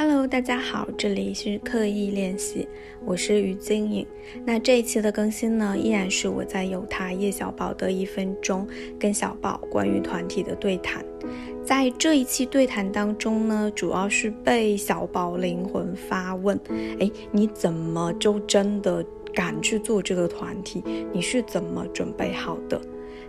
Hello，大家好，这里是刻意练习，我是于晶颖。那这一期的更新呢，依然是我在有他叶小宝的一分钟跟小宝关于团体的对谈。在这一期对谈当中呢，主要是被小宝灵魂发问：哎，你怎么就真的敢去做这个团体？你是怎么准备好的？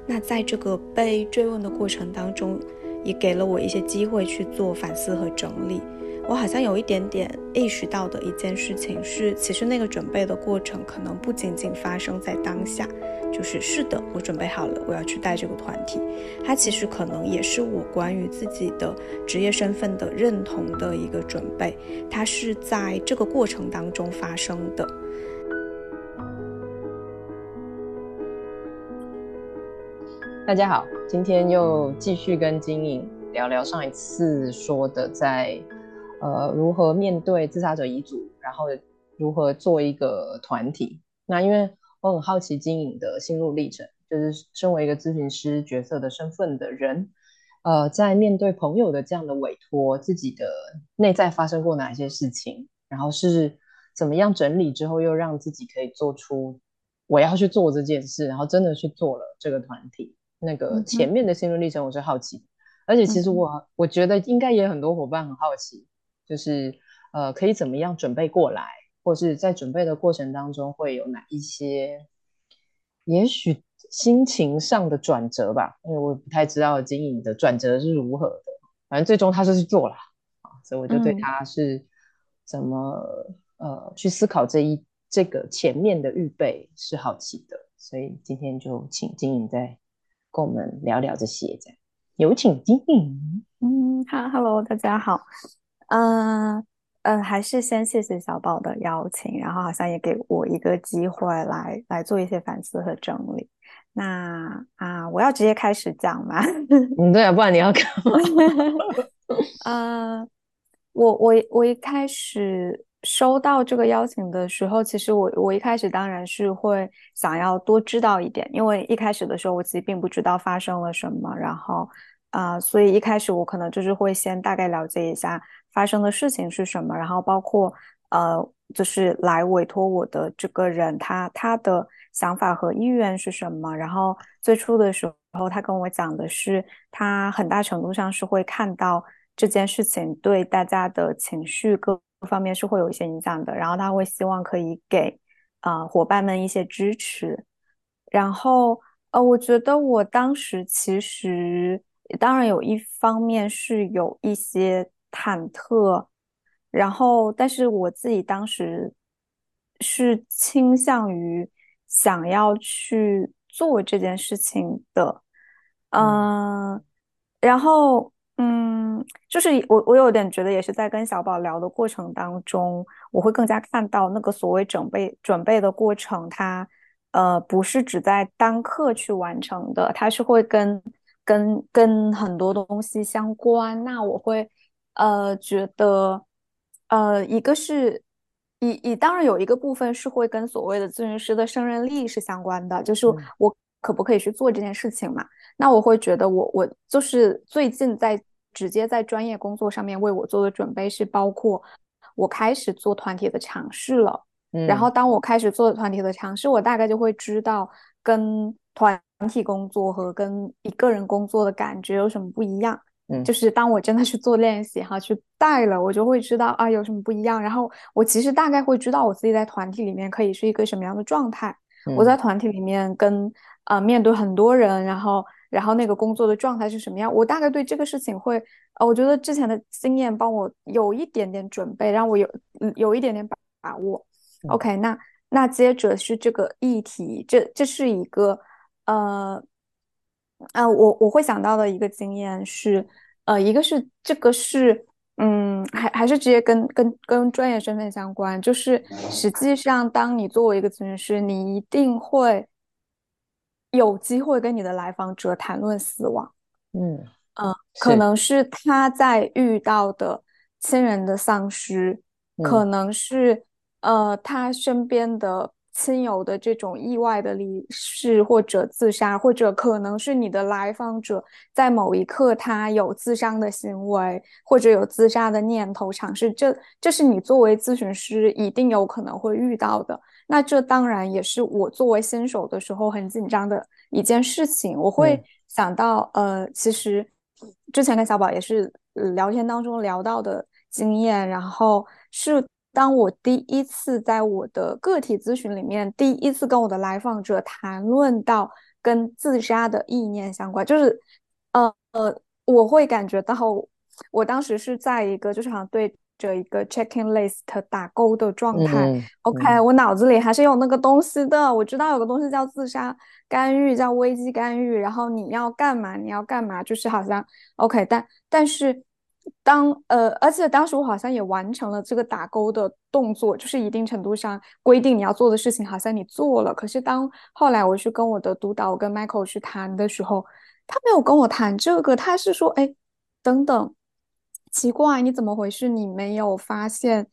那在这个被追问的过程当中，也给了我一些机会去做反思和整理。我好像有一点点意识到的一件事情是，其实那个准备的过程可能不仅仅发生在当下，就是是的，我准备好了，我要去带这个团体。它其实可能也是我关于自己的职业身份的认同的一个准备，它是在这个过程当中发生的。大家好，今天又继续跟金颖聊聊上一次说的在。呃，如何面对自杀者遗嘱，然后如何做一个团体？那因为我很好奇经营的心路历程，就是身为一个咨询师角色的身份的人，呃，在面对朋友的这样的委托，自己的内在发生过哪些事情，然后是怎么样整理之后，又让自己可以做出我要去做这件事，然后真的去做了这个团体。那个前面的心路历程，我是好奇，而且其实我我觉得应该也很多伙伴很好奇。就是呃，可以怎么样准备过来，或是在准备的过程当中会有哪一些，也许心情上的转折吧，因为我不太知道经营的转折是如何的，反正最终他就是做了啊，所以我就对他是怎么呃去思考这一这个前面的预备是好奇的，所以今天就请经营再跟我们聊聊这些，这样有请经营。嗯，哈，Hello，大家好。嗯嗯，还是先谢谢小宝的邀请，然后好像也给我一个机会来来做一些反思和整理。那啊，我要直接开始讲吗？嗯，对啊，不然你要干嘛？呃，我我我一开始收到这个邀请的时候，其实我我一开始当然是会想要多知道一点，因为一开始的时候我其实并不知道发生了什么，然后啊，所以一开始我可能就是会先大概了解一下。发生的事情是什么？然后包括呃，就是来委托我的这个人，他他的想法和意愿是什么？然后最初的时候，他跟我讲的是，他很大程度上是会看到这件事情对大家的情绪各方面是会有一些影响的，然后他会希望可以给啊伙伴们一些支持。然后呃，我觉得我当时其实当然有一方面是有一些。忐忑，然后，但是我自己当时是倾向于想要去做这件事情的，嗯，然后，嗯，就是我我有点觉得，也是在跟小宝聊的过程当中，我会更加看到那个所谓准备准备的过程，它呃不是只在单课去完成的，它是会跟跟跟很多东西相关，那我会。呃，觉得，呃，一个是，以以当然有一个部分是会跟所谓的咨询师的胜任力是相关的，就是我可不可以去做这件事情嘛？那我会觉得，我我就是最近在直接在专业工作上面为我做的准备是包括我开始做团体的尝试了，然后当我开始做团体的尝试，我大概就会知道跟团体工作和跟一个人工作的感觉有什么不一样。就是当我真的去做练习哈，去带了，我就会知道啊有什么不一样。然后我其实大概会知道我自己在团体里面可以是一个什么样的状态。我在团体里面跟啊面对很多人，然后然后那个工作的状态是什么样，我大概对这个事情会呃，我觉得之前的经验帮我有一点点准备，让我有有一点点把握。OK，那那接着是这个议题，这这是一个呃。呃，我我会想到的一个经验是，呃，一个是这个是，嗯，还还是直接跟跟跟专业身份相关，就是实际上，当你作为一个咨询师，你一定会有机会跟你的来访者谈论死亡，嗯嗯，可能是他在遇到的亲人的丧失，可能是呃他身边的。亲友的这种意外的离世或者自杀，或者可能是你的来访者在某一刻他有自伤的行为，或者有自杀的念头尝试，这这是你作为咨询师一定有可能会遇到的。那这当然也是我作为新手的时候很紧张的一件事情。我会想到，呃，其实之前跟小宝也是聊天当中聊到的经验，然后是。当我第一次在我的个体咨询里面，第一次跟我的来访者谈论到跟自杀的意念相关，就是，呃呃，我会感觉到，我当时是在一个就是好像对着一个 checking list 打勾的状态。OK，我脑子里还是有那个东西的，我知道有个东西叫自杀干预，叫危机干预，然后你要干嘛？你要干嘛？就是好像 OK，但但是。当呃，而且当时我好像也完成了这个打勾的动作，就是一定程度上规定你要做的事情，好像你做了。可是当后来我去跟我的督导跟 Michael 去谈的时候，他没有跟我谈这个，他是说，哎，等等，奇怪，你怎么回事？你没有发现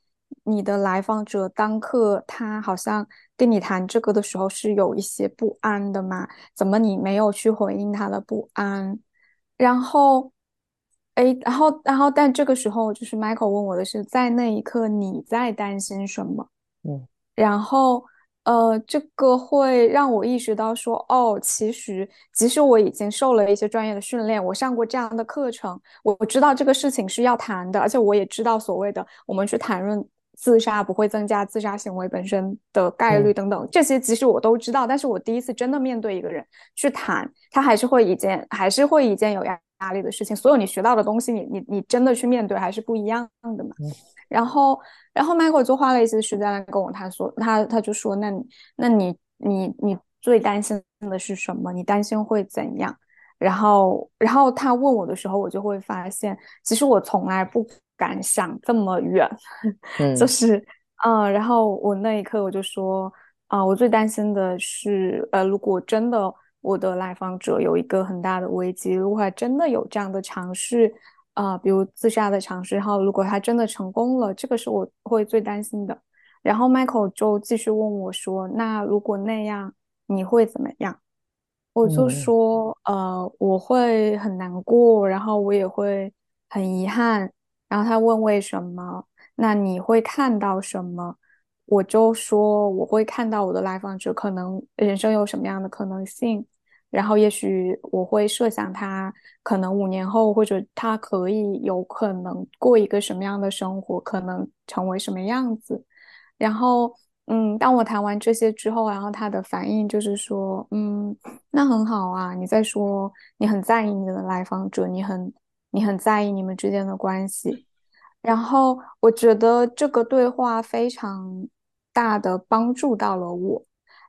你的来访者当刻他好像跟你谈这个的时候是有一些不安的吗？怎么你没有去回应他的不安？然后。哎，然后，然后，但这个时候，就是 Michael 问我的是，在那一刻你在担心什么？嗯，然后，呃，这个会让我意识到说，哦，其实，即使我已经受了一些专业的训练，我上过这样的课程，我知道这个事情是要谈的，而且我也知道所谓的我们去谈论自杀不会增加自杀行为本身的概率等等，这些其实我都知道，但是我第一次真的面对一个人去谈，他还是会一件，还是会一件有压。压力的事情，所有你学到的东西，你你你真的去面对还是不一样的嘛？然后，然后 Michael 就花了一些时间来跟我他说，他他就说，那那你你你最担心的是什么？你担心会怎样？然后，然后他问我的时候，我就会发现，其实我从来不敢想这么远，就是嗯，然后我那一刻我就说，啊，我最担心的是，呃，如果真的。我的来访者有一个很大的危机，如果他真的有这样的尝试，啊，比如自杀的尝试，然后如果他真的成功了，这个是我会最担心的。然后 Michael 就继续问我说：“那如果那样，你会怎么样？”我就说：“呃，我会很难过，然后我也会很遗憾。”然后他问为什么？那你会看到什么？我就说我会看到我的来访者可能人生有什么样的可能性。然后，也许我会设想他可能五年后，或者他可以有可能过一个什么样的生活，可能成为什么样子。然后，嗯，当我谈完这些之后，然后他的反应就是说，嗯，那很好啊。你在说你很在意你的来访者，你很你很在意你们之间的关系。然后，我觉得这个对话非常大的帮助到了我。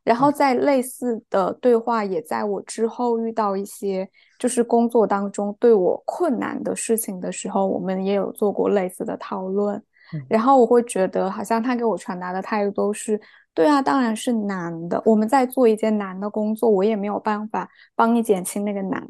然后在类似的对话，也在我之后遇到一些就是工作当中对我困难的事情的时候，我们也有做过类似的讨论。然后我会觉得，好像他给我传达的态度都是：对啊，当然是难的。我们在做一件难的工作，我也没有办法帮你减轻那个难。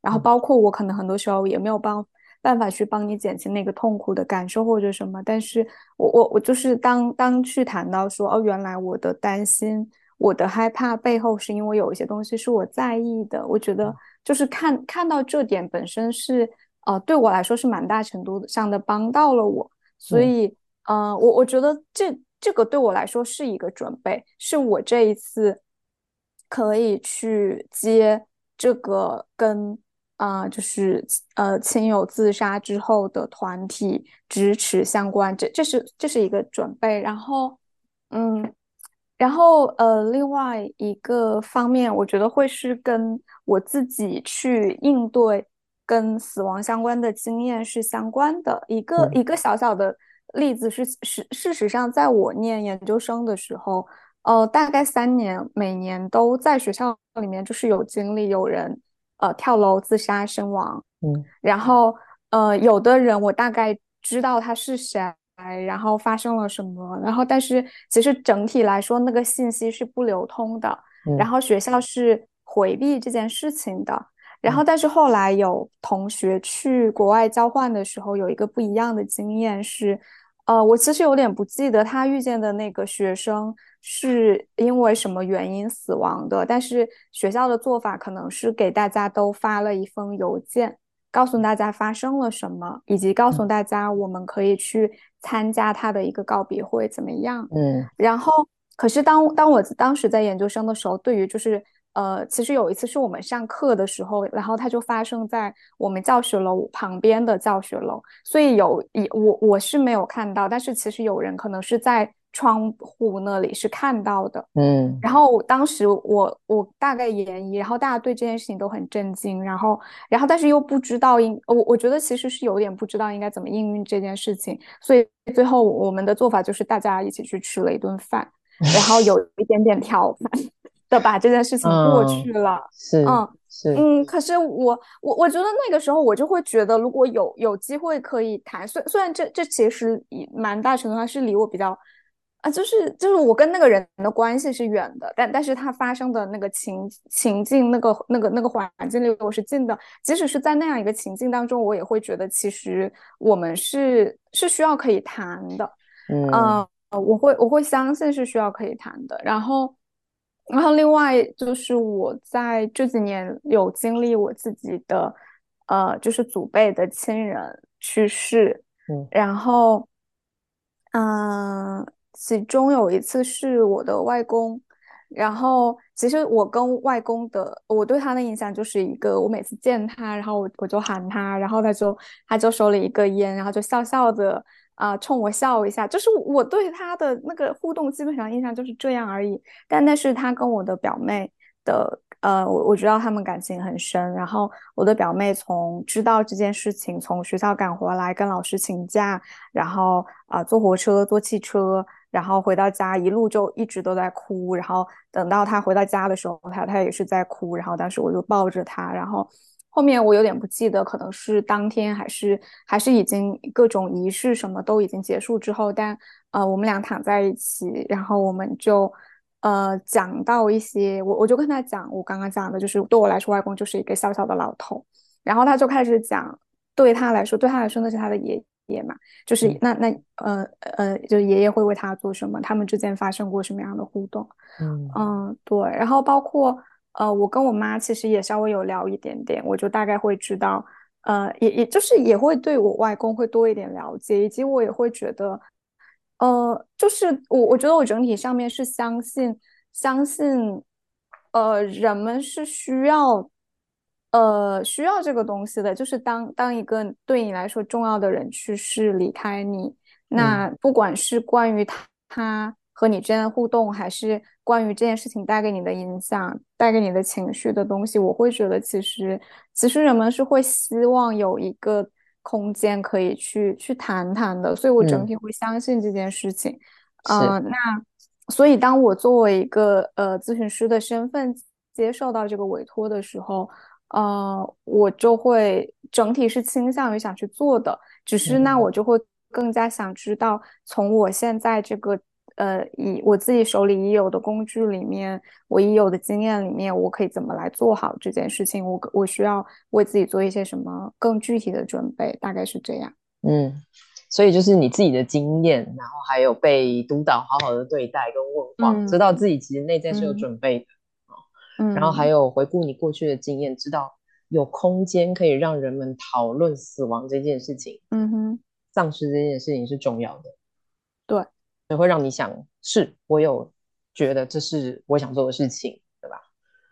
然后包括我可能很多时候也没有帮办法去帮你减轻那个痛苦的感受或者什么。但是我我我就是当当去谈到说，哦，原来我的担心。我的害怕背后是因为有一些东西是我在意的，我觉得就是看看到这点本身是呃对我来说是蛮大程度上的帮到了我，所以呃我我觉得这这个对我来说是一个准备，是我这一次可以去接这个跟啊就是呃亲友自杀之后的团体支持相关，这这是这是一个准备，然后嗯。然后，呃，另外一个方面，我觉得会是跟我自己去应对跟死亡相关的经验是相关的。一个一个小小的例子是，事事实上，在我念研究生的时候，呃，大概三年，每年都在学校里面就是有经历有人呃跳楼自杀身亡。嗯，然后，呃，有的人我大概知道他是谁。然后发生了什么？然后，但是其实整体来说，那个信息是不流通的。然后学校是回避这件事情的。然后，但是后来有同学去国外交换的时候，有一个不一样的经验是，呃，我其实有点不记得他遇见的那个学生是因为什么原因死亡的，但是学校的做法可能是给大家都发了一封邮件，告诉大家发生了什么，以及告诉大家我们可以去参加他的一个告别会怎么样。嗯，然后可是当当我当时在研究生的时候，对于就是。呃，其实有一次是我们上课的时候，然后它就发生在我们教学楼旁边的教学楼，所以有一我我是没有看到，但是其实有人可能是在窗户那里是看到的，嗯，然后当时我我大概研一，然后大家对这件事情都很震惊，然后然后但是又不知道应我我觉得其实是有点不知道应该怎么应运这件事情，所以最后我们的做法就是大家一起去吃了一顿饭，然后有 一点点调侃。的把这件事情过去了，是，嗯，是，嗯，可是我我我觉得那个时候我就会觉得，如果有有机会可以谈，虽虽然这这其实蛮大程度上是离我比较啊，就是就是我跟那个人的关系是远的，但但是他发生的那个情情境，那个那个那个环境离我是近的，即使是在那样一个情境当中，我也会觉得其实我们是是需要可以谈的，嗯，我会我会相信是需要可以谈的，然后。然后另外就是我在这几年有经历我自己的，呃，就是祖辈的亲人去世，嗯，然后，嗯，其中有一次是我的外公，然后其实我跟外公的，我对他的印象就是一个，我每次见他，然后我我就喊他，然后他就他就收了一个烟，然后就笑笑的。啊，冲我笑一下，就是我对他的那个互动，基本上印象就是这样而已。但那是他跟我的表妹的，呃，我我知道他们感情很深。然后我的表妹从知道这件事情，从学校赶回来，跟老师请假，然后啊坐火车、坐汽车，然后回到家，一路就一直都在哭。然后等到他回到家的时候，他他也是在哭。然后当时我就抱着他，然后。后面我有点不记得，可能是当天还是还是已经各种仪式什么都已经结束之后，但呃我们俩躺在一起，然后我们就呃讲到一些，我我就跟他讲我刚刚讲的，就是对我来说外公就是一个小小的老头，然后他就开始讲，对他来说对他来说那是他的爷爷嘛，就是那那呃呃就是爷爷会为他做什么，他们之间发生过什么样的互动，嗯嗯对，然后包括。呃，我跟我妈其实也稍微有聊一点点，我就大概会知道，呃，也也就是也会对我外公会多一点了解，以及我也会觉得，呃，就是我我觉得我整体上面是相信相信，呃，人们是需要，呃，需要这个东西的，就是当当一个对你来说重要的人去世离开你，那不管是关于他他。和你之间的互动，还是关于这件事情带给你的影响、带给你的情绪的东西，我会觉得其实，其实人们是会希望有一个空间可以去去谈谈的，所以我整体会相信这件事情。嗯，那所以当我作为一个呃咨询师的身份接受到这个委托的时候，呃，我就会整体是倾向于想去做的，只是那我就会更加想知道从我现在这个。呃，以我自己手里已有的工具里面，我已有的经验里面，我可以怎么来做好这件事情？我我需要为自己做一些什么更具体的准备？大概是这样。嗯，所以就是你自己的经验，然后还有被督导好好的对待跟问话，知道自己其实内在是有准备的嗯，然后还有回顾你过去的经验，知道有空间可以让人们讨论死亡这件事情。嗯哼，丧失这件事情是重要的。对。也会让你想，是我有觉得这是我想做的事情，对吧？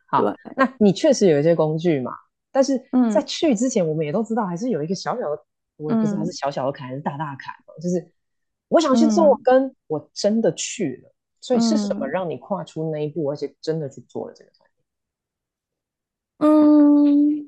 好，那你确实有一些工具嘛？但是在去之前，我们也都知道，还是有一个小小的，我不知道是小小的坎还是大大坎，就是我想去做，跟我真的去了，所以是什么让你跨出那一步，而且真的去做了这个团嗯。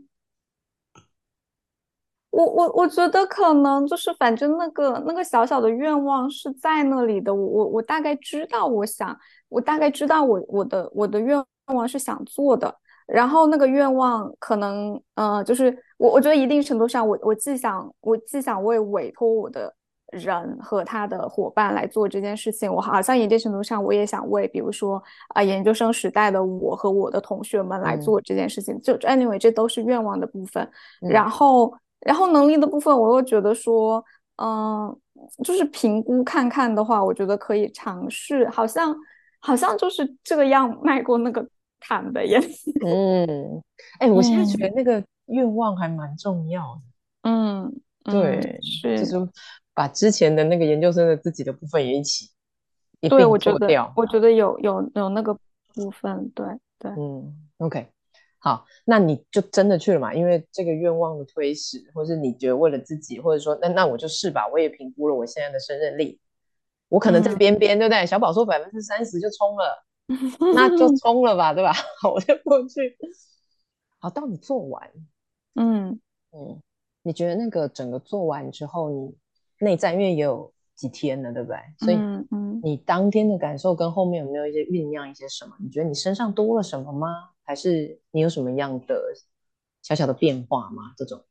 我我我觉得可能就是反正那个那个小小的愿望是在那里的，我我我大概知道，我想我大概知道我我的我的愿望是想做的，然后那个愿望可能呃就是我我觉得一定程度上我我既想我既想为委托我的人和他的伙伴来做这件事情，我好像一定程度上我也想为比如说啊研究生时代的我和我的同学们来做这件事情，就 anyway 这都是愿望的部分，然后。然后能力的部分，我又觉得说，嗯，就是评估看看的话，我觉得可以尝试。好像好像就是这样迈过那个坎的耶。嗯，哎，我现在觉得那个愿望还蛮重要的。嗯，对，是，就是把之前的那个研究生的自己的部分也一起一并做掉。我觉得有有有那个部分，对对。嗯，OK。好，那你就真的去了嘛？因为这个愿望的推使，或是你觉得为了自己，或者说那那我就试吧。我也评估了我现在的胜任力，我可能在边边，对不对？小宝说百分之三十就冲了，那就 冲了吧，对吧？我就过去。好，到你做完，嗯嗯，你觉得那个整个做完之后，你内在因为也有几天了，对不对？所以嗯，你当天的感受跟后面有没有一些酝酿一些什么？你觉得你身上多了什么吗？还是你有什么样的小小的变化吗？这种，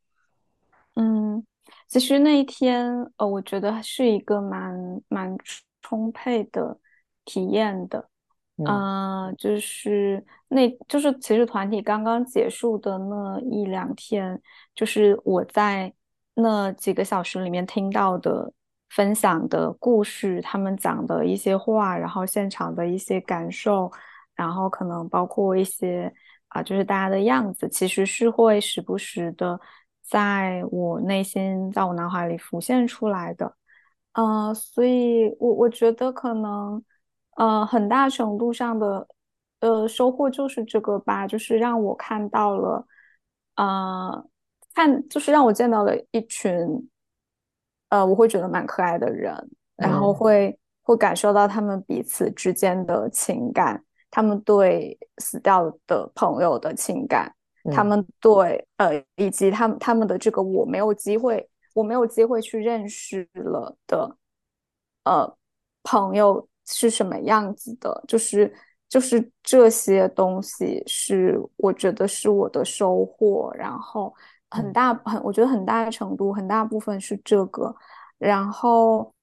嗯，其实那一天，呃，我觉得是一个蛮蛮充沛的体验的，嗯，就是那，就是其实团体刚刚结束的那一两天，就是我在那几个小时里面听到的分享的故事，他们讲的一些话，然后现场的一些感受。然后可能包括一些啊，就是大家的样子，其实是会时不时的在我内心、在我脑海里浮现出来的。嗯，所以我我觉得可能，呃，很大程度上的呃收获就是这个吧，就是让我看到了，呃，看就是让我见到了一群，呃，我会觉得蛮可爱的人，然后会会感受到他们彼此之间的情感。他们对死掉的朋友的情感，他们对呃，以及他们他们的这个我没有机会，我没有机会去认识了的，呃，朋友是什么样子的？就是就是这些东西是我觉得是我的收获，然后很大很我觉得很大程度很大部分是这个，然后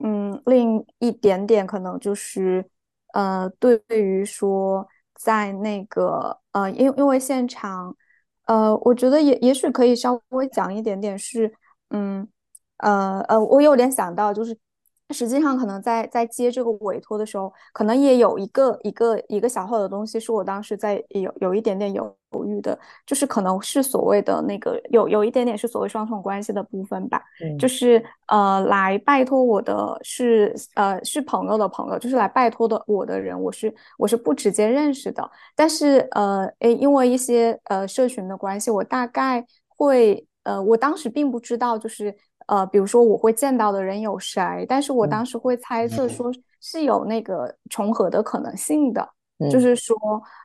嗯，另一点点可能就是。呃，对于说在那个呃，因因为现场，呃，我觉得也也许可以稍微讲一点点是，嗯，呃呃，我有点想到就是。实际上，可能在在接这个委托的时候，可能也有一个一个一个小号的东西，是我当时在有有一点点犹豫的，就是可能是所谓的那个有有一点点是所谓双重关系的部分吧。嗯就是呃，来拜托我的是呃是朋友的朋友，就是来拜托的我的人，我是我是不直接认识的，但是呃诶，因为一些呃社群的关系，我大概会呃，我当时并不知道就是。呃，比如说我会见到的人有谁，但是我当时会猜测说是有那个重合的可能性的，就是说，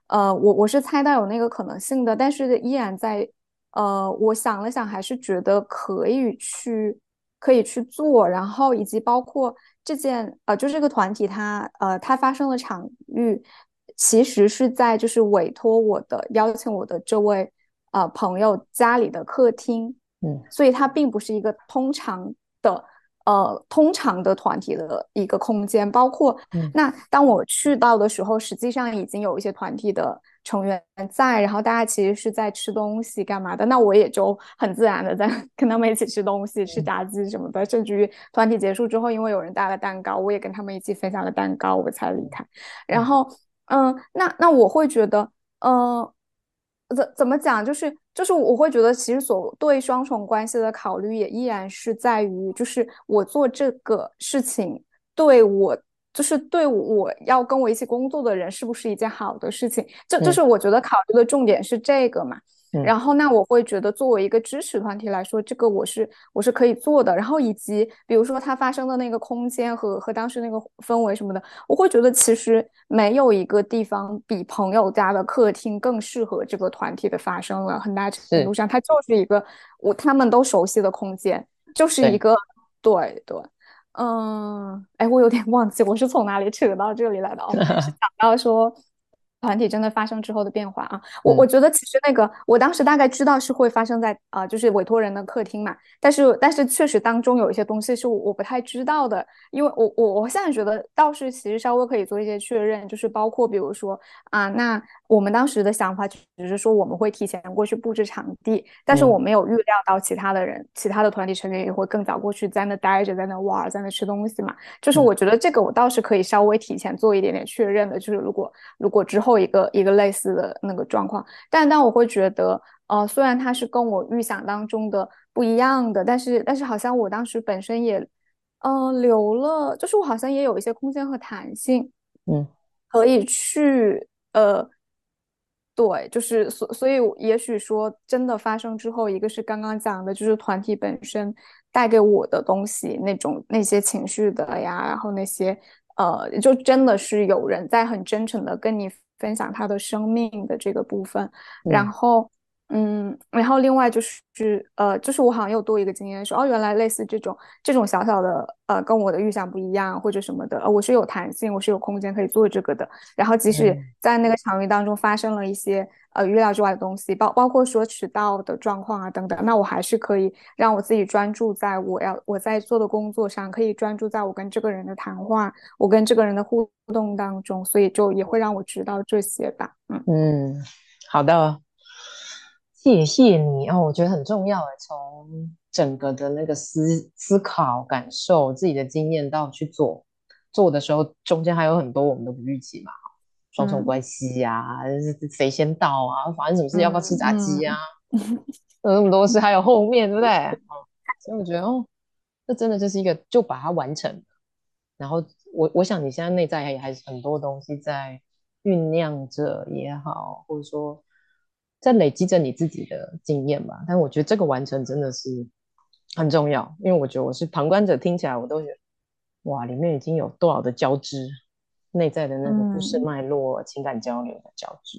呃，我我是猜到有那个可能性的，但是依然在，呃，我想了想，还是觉得可以去可以去做，然后以及包括这件，呃，就这个团体它，呃，它发生的场域其实是在就是委托我的邀请我的这位呃朋友家里的客厅。嗯，所以它并不是一个通常的，呃，通常的团体的一个空间。包括那当我去到的时候，实际上已经有一些团体的成员在，然后大家其实是在吃东西干嘛的。那我也就很自然的在 跟他们一起吃东西，吃炸鸡什么的。甚至于团体结束之后，因为有人带了蛋糕，我也跟他们一起分享了蛋糕，我才离开。然后，嗯，那那我会觉得，嗯。怎怎么讲？就是就是，我会觉得，其实所对双重关系的考虑，也依然是在于，就是我做这个事情，对我，就是对我要跟我一起工作的人，是不是一件好的事情？就就是我觉得考虑的重点是这个嘛。然后，那我会觉得，作为一个支持团体来说，这个我是我是可以做的。然后，以及比如说它发生的那个空间和和当时那个氛围什么的，我会觉得其实没有一个地方比朋友家的客厅更适合这个团体的发生了。很大程度上，它就是一个我他们都熟悉的空间，就是一个对对，嗯，哎，我有点忘记我是从哪里扯到这里来的哦，是讲到说。团体真的发生之后的变化啊，我我觉得其实那个我当时大概知道是会发生在啊，就是委托人的客厅嘛，但是但是确实当中有一些东西是我我不太知道的，因为我我我现在觉得倒是其实稍微可以做一些确认，就是包括比如说啊，那我们当时的想法只是说我们会提前过去布置场地，但是我没有预料到其他的人，其他的团体成员也会更早过去在那待着，在那玩，在那吃东西嘛，就是我觉得这个我倒是可以稍微提前做一点点确认的，就是如果如果之后。一个一个类似的那个状况，但但我会觉得，呃，虽然它是跟我预想当中的不一样的，但是但是好像我当时本身也，呃，留了，就是我好像也有一些空间和弹性，嗯，可以去，呃，对，就是所所以也许说真的发生之后，一个是刚刚讲的，就是团体本身带给我的东西，那种那些情绪的呀，然后那些，呃，就真的是有人在很真诚的跟你。分享他的生命的这个部分，然后，嗯，然后另外就是，呃，就是我好像又多一个经验，说哦，原来类似这种这种小小的，呃，跟我的预想不一样或者什么的，呃，我是有弹性，我是有空间可以做这个的。然后即使在那个场域当中发生了一些。呃，预料之外的东西，包包括说迟到的状况啊等等，那我还是可以让我自己专注在我要我在做的工作上，可以专注在我跟这个人的谈话，我跟这个人的互动当中，所以就也会让我知道这些吧。嗯嗯，好的，谢谢你哦，我觉得很重要诶，从整个的那个思思考、感受自己的经验到去做做的时候，中间还有很多我们都不预期嘛。双重关系呀，谁先到啊？发生什么事？要不要吃炸鸡啊？有那么多事，还有后面，对不对？所以我觉得，哦，这真的就是一个，就把它完成。然后我我想，你现在内在也还是很多东西在酝酿着也好，或者说在累积着你自己的经验吧。但我觉得这个完成真的是很重要，因为我觉得我是旁观者，听起来我都觉得，哇，里面已经有多少的交织。内在的那个故事脉络、情感交流的交织。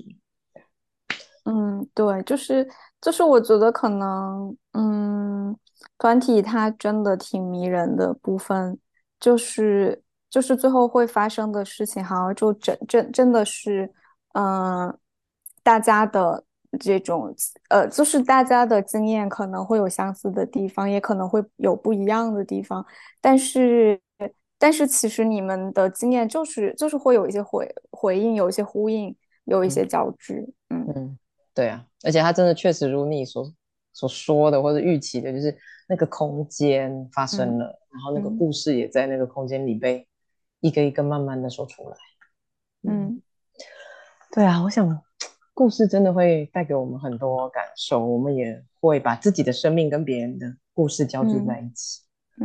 嗯，对，就是就是，我觉得可能，嗯，团体它真的挺迷人的部分，就是就是最后会发生的事情，好像就真真真的是，嗯，大家的这种，呃，就是大家的经验可能会有相似的地方，也可能会有不一样的地方，但是。但是其实你们的经验就是就是会有一些回回应，有一些呼应，有一些交织。嗯嗯，对啊，而且他真的确实如你所所说的或者预期的，就是那个空间发生了，然后那个故事也在那个空间里被一个一个慢慢的说出来。嗯，对啊，我想故事真的会带给我们很多感受，我们也会把自己的生命跟别人的故事交织在一起。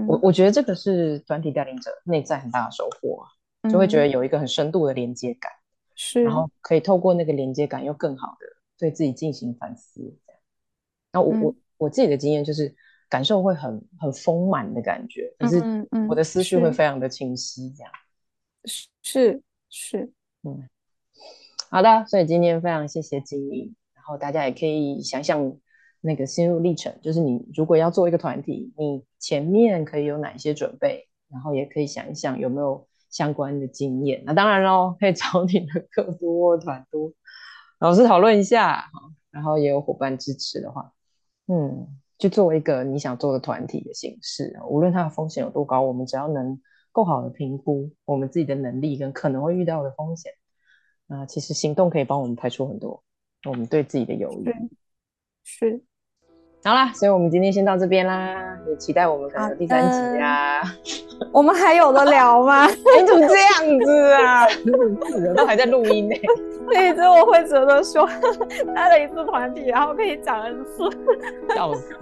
我我觉得这个是团体带领者内在很大的收获啊，就会觉得有一个很深度的连接感，是，然后可以透过那个连接感，又更好的对自己进行反思。这样，那我我我自己的经验就是感受会很很丰满的感觉，可是我的思绪会非常的清晰。这样，是是，嗯，好的，所以今天非常谢谢金英，然后大家也可以想想。那个心路历程，就是你如果要做一个团体，你前面可以有哪些准备，然后也可以想一想有没有相关的经验。那当然喽，可以找你的客多团多老师讨论一下然后也有伙伴支持的话，嗯，就作为一个你想做的团体的形式，无论它的风险有多高，我们只要能够好的评估我们自己的能力跟可能会遇到的风险，那其实行动可以帮我们排除很多我们对自己的犹豫。是。好啦，所以我们今天先到这边啦，也期待我们可能第三集啊。我们还有的聊吗？你怎么这样子啊？都还在录音呢。对，所以我会觉得说，带了一次团体，然后可以讲 N 次，笑死。